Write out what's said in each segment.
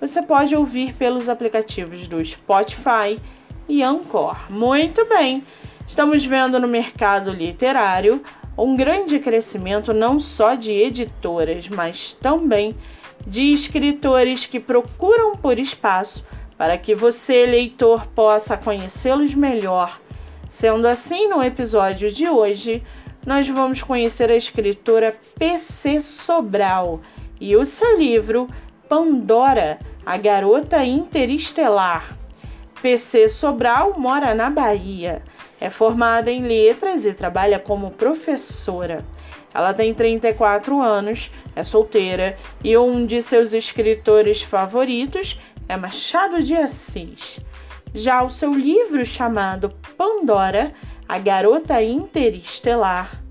você pode ouvir pelos aplicativos do Spotify e Anchor. Muito bem, estamos vendo no mercado literário um grande crescimento não só de editoras, mas também de escritores que procuram por espaço para que você, leitor, possa conhecê-los melhor. Sendo assim, no episódio de hoje, nós vamos conhecer a escritora PC Sobral e o seu livro Pandora, a garota interestelar. PC Sobral mora na Bahia. É formada em letras e trabalha como professora. Ela tem 34 anos, é solteira e um de seus escritores favoritos é Machado de Assis. Já o seu livro chamado Pandora, a garota interestelar,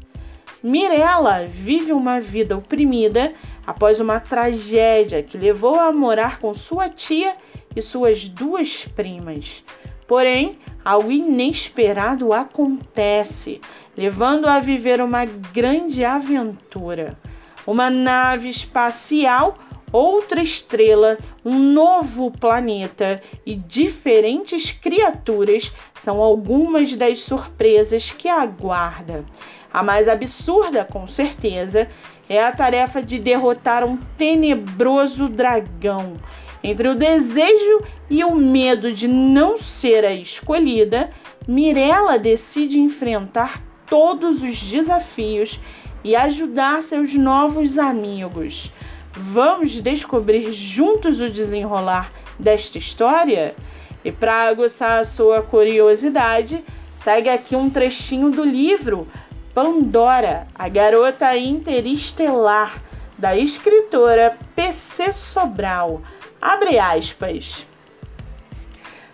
Mirella vive uma vida oprimida após uma tragédia que levou a morar com sua tia e suas duas primas. Porém, algo inesperado acontece, levando-a a viver uma grande aventura. Uma nave espacial, outra estrela, um novo planeta e diferentes criaturas são algumas das surpresas que aguarda. A mais absurda, com certeza, é a tarefa de derrotar um tenebroso dragão. Entre o desejo e o medo de não ser a escolhida, Mirella decide enfrentar todos os desafios e ajudar seus novos amigos. Vamos descobrir juntos o desenrolar desta história? E para aguçar a sua curiosidade, segue aqui um trechinho do livro Pandora, a garota interestelar, da escritora PC Sobral. Abre aspas.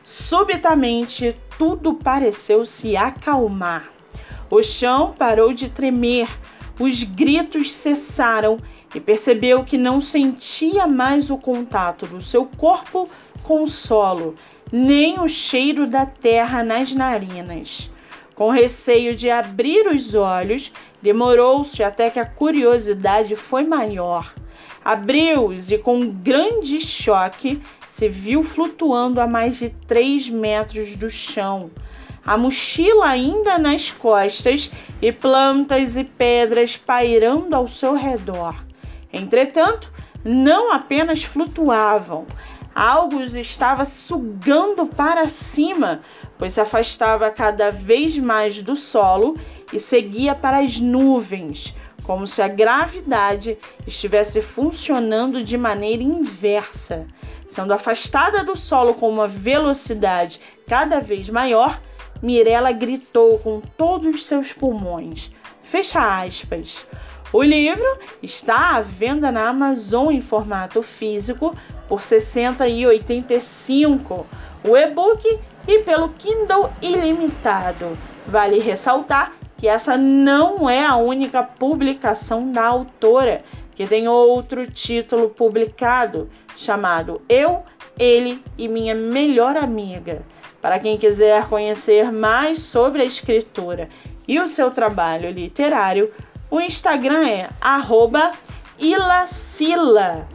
Subitamente tudo pareceu se acalmar. O chão parou de tremer, os gritos cessaram e percebeu que não sentia mais o contato do seu corpo com o solo, nem o cheiro da terra nas narinas. Com receio de abrir os olhos, demorou-se até que a curiosidade foi maior. Abriu-os e, com um grande choque, se viu flutuando a mais de três metros do chão. A mochila ainda nas costas e plantas e pedras pairando ao seu redor. Entretanto, não apenas flutuavam, algo os estava sugando para cima, pois se afastava cada vez mais do solo e seguia para as nuvens, como se a gravidade estivesse funcionando de maneira inversa. Sendo afastada do solo com uma velocidade cada vez maior, Mirella gritou com todos os seus pulmões. Fecha aspas. O livro está à venda na Amazon em formato físico por R$ 60,85. O e-book e pelo Kindle Ilimitado. Vale ressaltar que essa não é a única publicação da autora, que tem outro título publicado chamado Eu, Ele e Minha Melhor Amiga. Para quem quiser conhecer mais sobre a escritora e o seu trabalho literário, o Instagram é ilacila,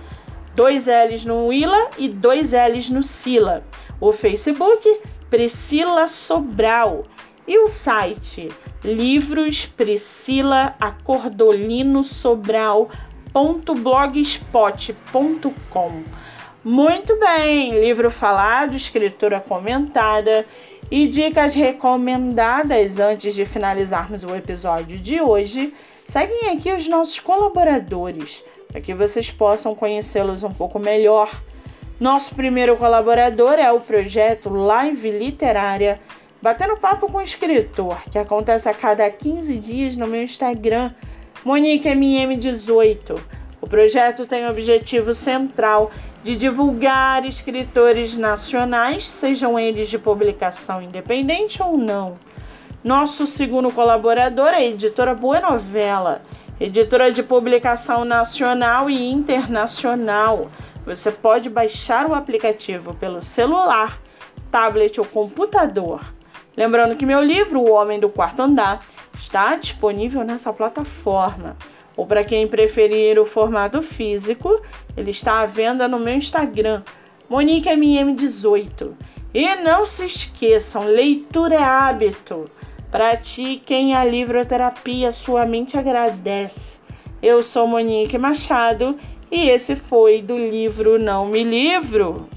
dois L's no Ila e dois L's no Sila. O Facebook Priscila Sobral e o site livros Priscila Acordolino Sobral.blogspot.com. Muito bem, livro falado, escritura comentada e dicas recomendadas antes de finalizarmos o episódio de hoje. Seguem aqui os nossos colaboradores para que vocês possam conhecê-los um pouco melhor nosso primeiro colaborador é o projeto Live Literária Batendo Papo com o Escritor, que acontece a cada 15 dias no meu Instagram, MoniqueMM18. O projeto tem o objetivo central de divulgar escritores nacionais, sejam eles de publicação independente ou não. Nosso segundo colaborador é a editora Boa Novela, editora de publicação nacional e internacional. Você pode baixar o aplicativo pelo celular, tablet ou computador. Lembrando que meu livro, O Homem do Quarto Andar, está disponível nessa plataforma ou para quem preferir o formato físico, ele está à venda no meu Instagram, MoniqueMM18. E não se esqueçam, leitura é hábito. Pratiquem a livroterapia, sua mente agradece. Eu sou Monique Machado e esse foi do livro Não Me Livro.